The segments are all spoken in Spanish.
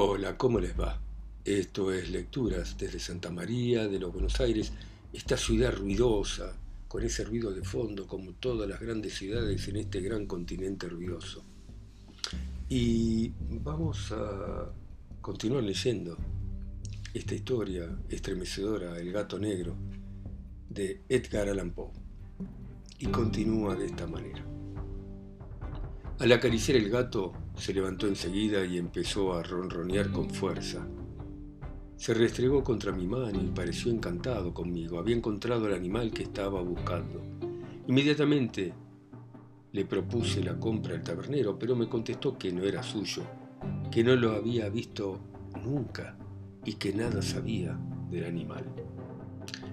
Hola, ¿cómo les va? Esto es Lecturas desde Santa María de los Buenos Aires, esta ciudad ruidosa, con ese ruido de fondo como todas las grandes ciudades en este gran continente ruidoso. Y vamos a continuar leyendo esta historia estremecedora, El gato negro, de Edgar Allan Poe. Y continúa de esta manera. Al acariciar el gato, se levantó enseguida y empezó a ronronear con fuerza. Se restregó contra mi mano y pareció encantado conmigo. Había encontrado el animal que estaba buscando. Inmediatamente le propuse la compra al tabernero, pero me contestó que no era suyo, que no lo había visto nunca y que nada sabía del animal.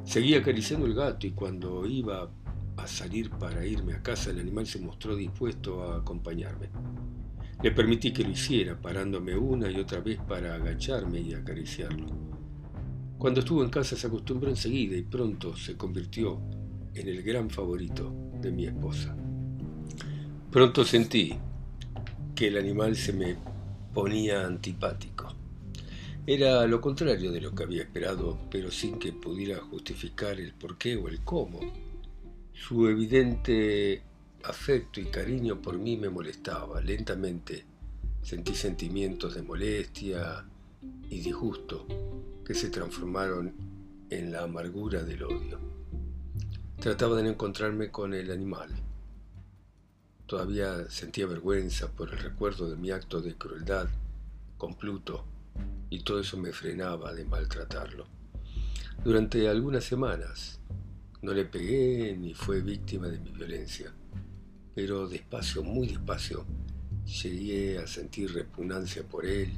Seguía acariciando el gato y cuando iba a salir para irme a casa, el animal se mostró dispuesto a acompañarme. Le permití que lo hiciera, parándome una y otra vez para agacharme y acariciarlo. Cuando estuvo en casa se acostumbró enseguida y pronto se convirtió en el gran favorito de mi esposa. Pronto sentí que el animal se me ponía antipático. Era lo contrario de lo que había esperado, pero sin que pudiera justificar el por qué o el cómo. Su evidente afecto y cariño por mí me molestaba. Lentamente sentí sentimientos de molestia y disgusto que se transformaron en la amargura del odio. Trataba de encontrarme con el animal. Todavía sentía vergüenza por el recuerdo de mi acto de crueldad con Pluto y todo eso me frenaba de maltratarlo. Durante algunas semanas no le pegué ni fue víctima de mi violencia, pero despacio, muy despacio, llegué a sentir repugnancia por él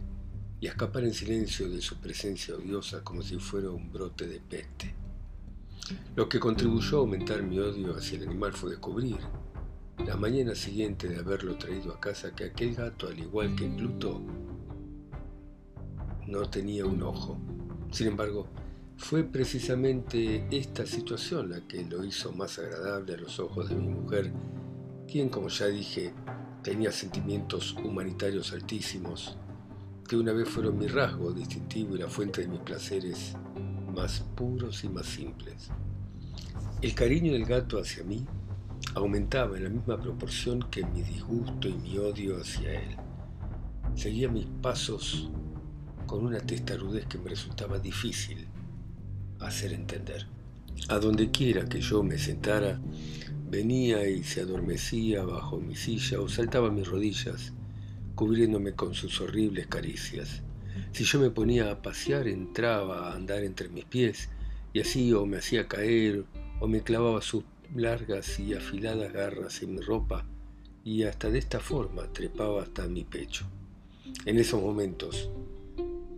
y a escapar en silencio de su presencia odiosa como si fuera un brote de peste. Lo que contribuyó a aumentar mi odio hacia el animal fue descubrir, la mañana siguiente de haberlo traído a casa, que aquel gato, al igual que Pluto, no tenía un ojo. Sin embargo, fue precisamente esta situación la que lo hizo más agradable a los ojos de mi mujer, quien, como ya dije, tenía sentimientos humanitarios altísimos, que una vez fueron mi rasgo distintivo y la fuente de mis placeres más puros y más simples. El cariño del gato hacia mí aumentaba en la misma proporción que mi disgusto y mi odio hacia él. Seguía mis pasos con una testarudez que me resultaba difícil hacer entender. A donde quiera que yo me sentara, venía y se adormecía bajo mi silla o saltaba mis rodillas, cubriéndome con sus horribles caricias. Si yo me ponía a pasear, entraba a andar entre mis pies, y así o me hacía caer, o me clavaba sus largas y afiladas garras en mi ropa, y hasta de esta forma trepaba hasta mi pecho. En esos momentos,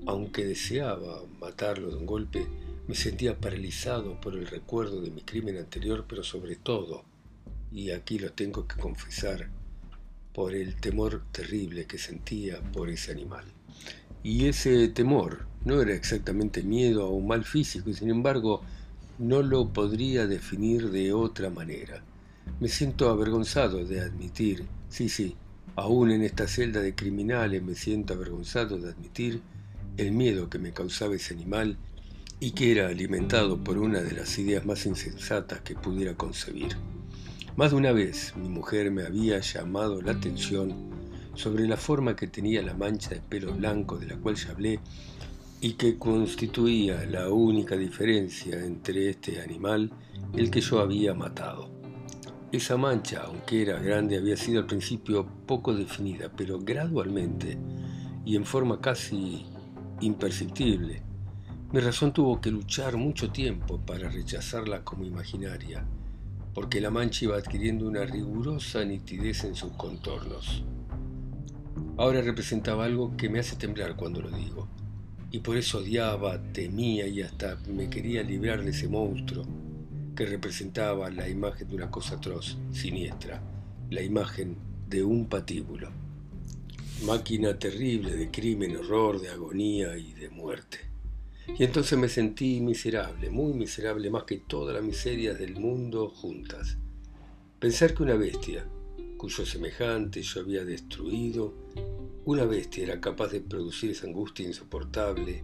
aunque deseaba matarlo de un golpe, me sentía paralizado por el recuerdo de mi crimen anterior, pero sobre todo, y aquí lo tengo que confesar, por el temor terrible que sentía por ese animal. Y ese temor no era exactamente miedo a un mal físico, y sin embargo no lo podría definir de otra manera. Me siento avergonzado de admitir, sí, sí, aún en esta celda de criminales me siento avergonzado de admitir el miedo que me causaba ese animal y que era alimentado por una de las ideas más insensatas que pudiera concebir. Más de una vez mi mujer me había llamado la atención sobre la forma que tenía la mancha de pelo blanco de la cual ya hablé y que constituía la única diferencia entre este animal el que yo había matado. Esa mancha, aunque era grande, había sido al principio poco definida, pero gradualmente y en forma casi imperceptible, mi razón tuvo que luchar mucho tiempo para rechazarla como imaginaria, porque la mancha iba adquiriendo una rigurosa nitidez en sus contornos. Ahora representaba algo que me hace temblar cuando lo digo, y por eso odiaba, temía y hasta me quería librar de ese monstruo que representaba la imagen de una cosa atroz, siniestra, la imagen de un patíbulo. Máquina terrible de crimen, horror, de agonía y de muerte. Y entonces me sentí miserable, muy miserable, más que todas las miserias del mundo juntas. Pensar que una bestia, cuyo semejante yo había destruido, una bestia era capaz de producir esa angustia insoportable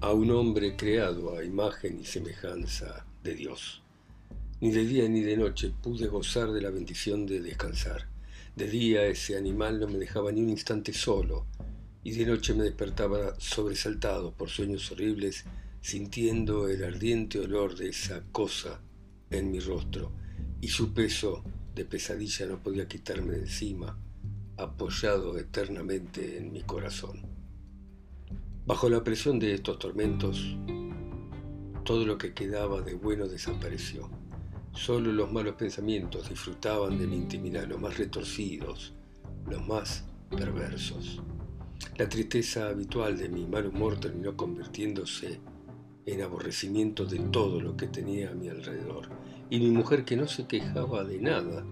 a un hombre creado a imagen y semejanza de Dios. Ni de día ni de noche pude gozar de la bendición de descansar. De día ese animal no me dejaba ni un instante solo, y de noche me despertaba sobresaltado por sueños horribles, sintiendo el ardiente olor de esa cosa en mi rostro, y su peso de pesadilla no podía quitarme de encima apoyado eternamente en mi corazón. Bajo la presión de estos tormentos, todo lo que quedaba de bueno desapareció. Solo los malos pensamientos disfrutaban de mi intimidad, los más retorcidos, los más perversos. La tristeza habitual de mi mal humor terminó convirtiéndose en aborrecimiento de todo lo que tenía a mi alrededor. Y mi mujer, que no se quejaba de nada,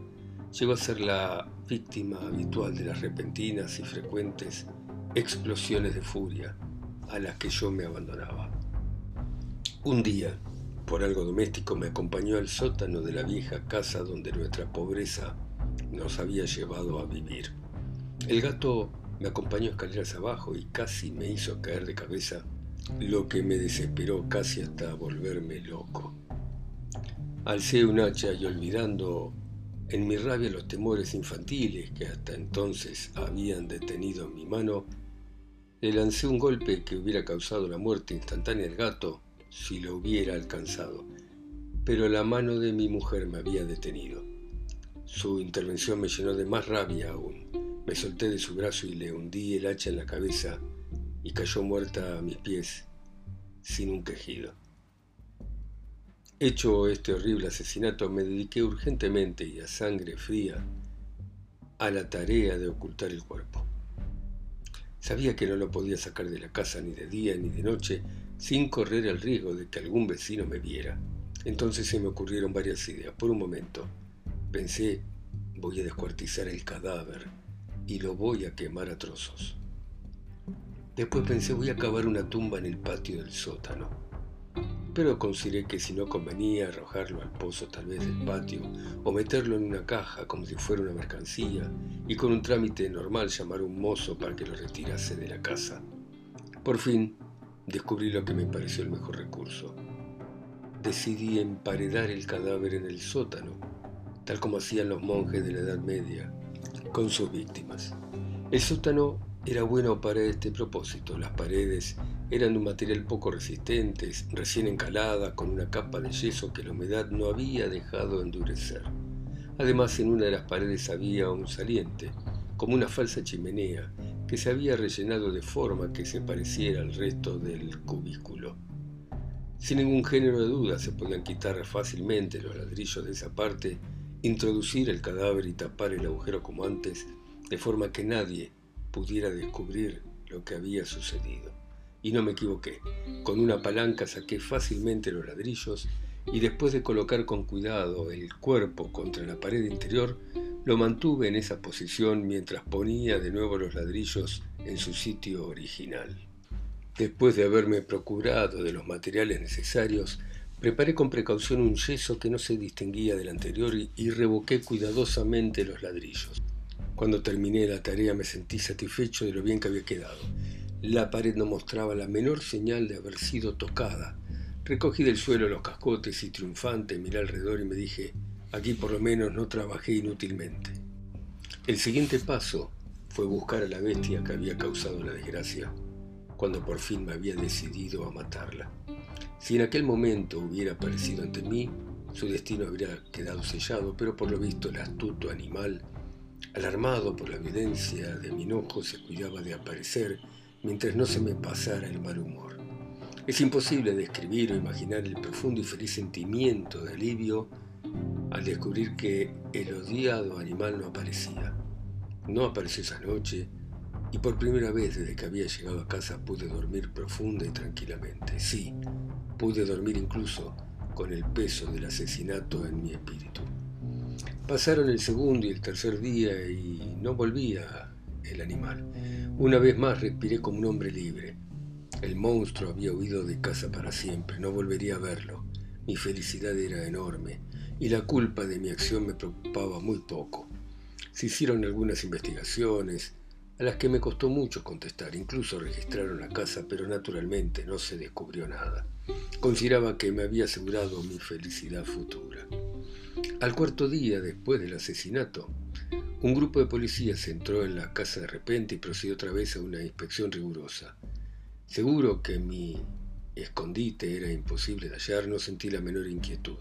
llegó a ser la víctima habitual de las repentinas y frecuentes explosiones de furia a las que yo me abandonaba. Un día, por algo doméstico, me acompañó al sótano de la vieja casa donde nuestra pobreza nos había llevado a vivir. El gato me acompañó escaleras abajo y casi me hizo caer de cabeza, lo que me desesperó casi hasta volverme loco. Alcé un hacha y olvidando en mi rabia los temores infantiles que hasta entonces habían detenido mi mano, le lancé un golpe que hubiera causado la muerte instantánea del gato si lo hubiera alcanzado, pero la mano de mi mujer me había detenido. Su intervención me llenó de más rabia aún. Me solté de su brazo y le hundí el hacha en la cabeza y cayó muerta a mis pies sin un quejido. Hecho este horrible asesinato, me dediqué urgentemente y a sangre fría a la tarea de ocultar el cuerpo. Sabía que no lo podía sacar de la casa ni de día ni de noche sin correr el riesgo de que algún vecino me viera. Entonces se me ocurrieron varias ideas. Por un momento pensé, voy a descuartizar el cadáver y lo voy a quemar a trozos. Después pensé, voy a cavar una tumba en el patio del sótano pero consideré que si no convenía arrojarlo al pozo tal vez del patio o meterlo en una caja como si fuera una mercancía y con un trámite normal llamar a un mozo para que lo retirase de la casa. Por fin descubrí lo que me pareció el mejor recurso. Decidí emparedar el cadáver en el sótano, tal como hacían los monjes de la Edad Media con sus víctimas. El sótano era bueno para este propósito. Las paredes eran de un material poco resistente, recién encalada, con una capa de yeso que la humedad no había dejado endurecer. Además, en una de las paredes había un saliente, como una falsa chimenea, que se había rellenado de forma que se pareciera al resto del cubículo. Sin ningún género de duda se podían quitar fácilmente los ladrillos de esa parte, introducir el cadáver y tapar el agujero como antes, de forma que nadie pudiera descubrir lo que había sucedido. Y no me equivoqué. Con una palanca saqué fácilmente los ladrillos y después de colocar con cuidado el cuerpo contra la pared interior, lo mantuve en esa posición mientras ponía de nuevo los ladrillos en su sitio original. Después de haberme procurado de los materiales necesarios, preparé con precaución un yeso que no se distinguía del anterior y revoqué cuidadosamente los ladrillos. Cuando terminé la tarea me sentí satisfecho de lo bien que había quedado. La pared no mostraba la menor señal de haber sido tocada. Recogí del suelo los cascotes y triunfante miré alrededor y me dije, aquí por lo menos no trabajé inútilmente. El siguiente paso fue buscar a la bestia que había causado la desgracia, cuando por fin me había decidido a matarla. Si en aquel momento hubiera aparecido ante mí, su destino habría quedado sellado, pero por lo visto el astuto animal Alarmado por la evidencia de mi enojo, se cuidaba de aparecer mientras no se me pasara el mal humor. Es imposible describir o imaginar el profundo y feliz sentimiento de alivio al descubrir que el odiado animal no aparecía. No apareció esa noche y por primera vez desde que había llegado a casa pude dormir profunda y tranquilamente. Sí, pude dormir incluso con el peso del asesinato en mi espíritu. Pasaron el segundo y el tercer día y no volvía el animal. Una vez más respiré como un hombre libre. El monstruo había huido de casa para siempre, no volvería a verlo. Mi felicidad era enorme y la culpa de mi acción me preocupaba muy poco. Se hicieron algunas investigaciones a las que me costó mucho contestar. Incluso registraron la casa, pero naturalmente no se descubrió nada. Consideraba que me había asegurado mi felicidad futura. Al cuarto día después del asesinato, un grupo de policías entró en la casa de repente y procedió otra vez a una inspección rigurosa. Seguro que mi escondite era imposible de hallar, no sentí la menor inquietud.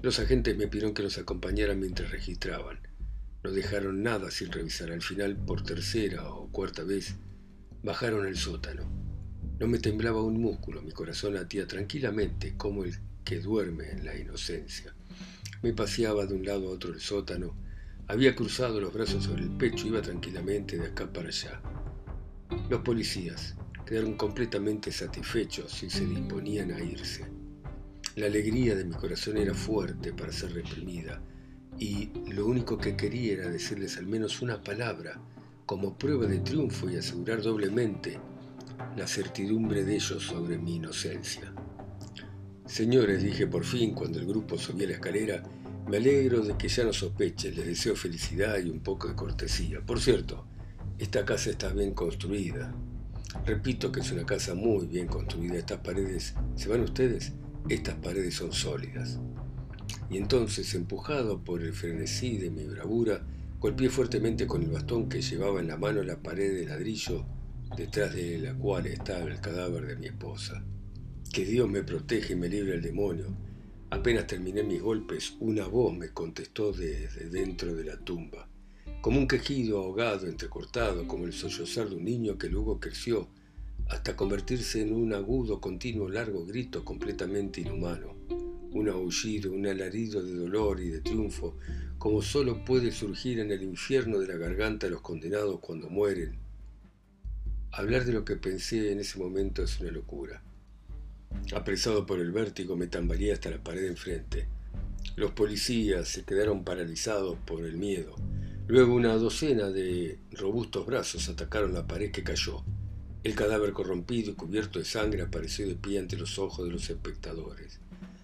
Los agentes me pidieron que los acompañara mientras registraban. No dejaron nada sin revisar. Al final, por tercera o cuarta vez, bajaron el sótano. No me temblaba un músculo, mi corazón latía tranquilamente como el que duerme en la inocencia. Me paseaba de un lado a otro el sótano, había cruzado los brazos sobre el pecho, iba tranquilamente de acá para allá. Los policías quedaron completamente satisfechos y se disponían a irse. La alegría de mi corazón era fuerte para ser reprimida y lo único que quería era decirles al menos una palabra como prueba de triunfo y asegurar doblemente la certidumbre de ellos sobre mi inocencia. Señores, dije por fin cuando el grupo subía la escalera, me alegro de que ya no sospechen, les deseo felicidad y un poco de cortesía. Por cierto, esta casa está bien construida. Repito que es una casa muy bien construida. Estas paredes, ¿se van ustedes? Estas paredes son sólidas y entonces, empujado por el frenesí de mi bravura, golpeé fuertemente con el bastón que llevaba en la mano la pared de ladrillo detrás de la cual estaba el cadáver de mi esposa. Que Dios me protege y me libre del demonio. Apenas terminé mis golpes, una voz me contestó desde dentro de la tumba, como un quejido ahogado, entrecortado, como el sollozar de un niño que luego creció, hasta convertirse en un agudo, continuo, largo grito completamente inhumano un aullido, un alarido de dolor y de triunfo, como solo puede surgir en el infierno de la garganta de los condenados cuando mueren. Hablar de lo que pensé en ese momento es una locura. Apresado por el vértigo, me tambaleé hasta la pared enfrente. Los policías se quedaron paralizados por el miedo. Luego una docena de robustos brazos atacaron la pared que cayó. El cadáver corrompido y cubierto de sangre apareció de pie ante los ojos de los espectadores.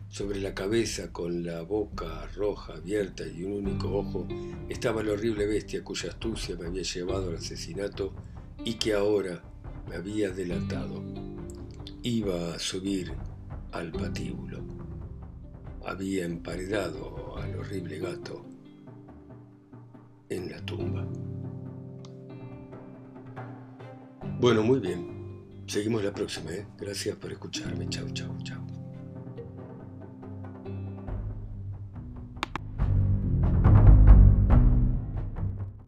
Sobre la cabeza, con la boca roja abierta y un único ojo, estaba la horrible bestia cuya astucia me había llevado al asesinato y que ahora me había delatado. Iba a subir al patíbulo. Había emparedado al horrible gato en la tumba. Bueno, muy bien. Seguimos la próxima, ¿eh? Gracias por escucharme. Chau, chau, chau.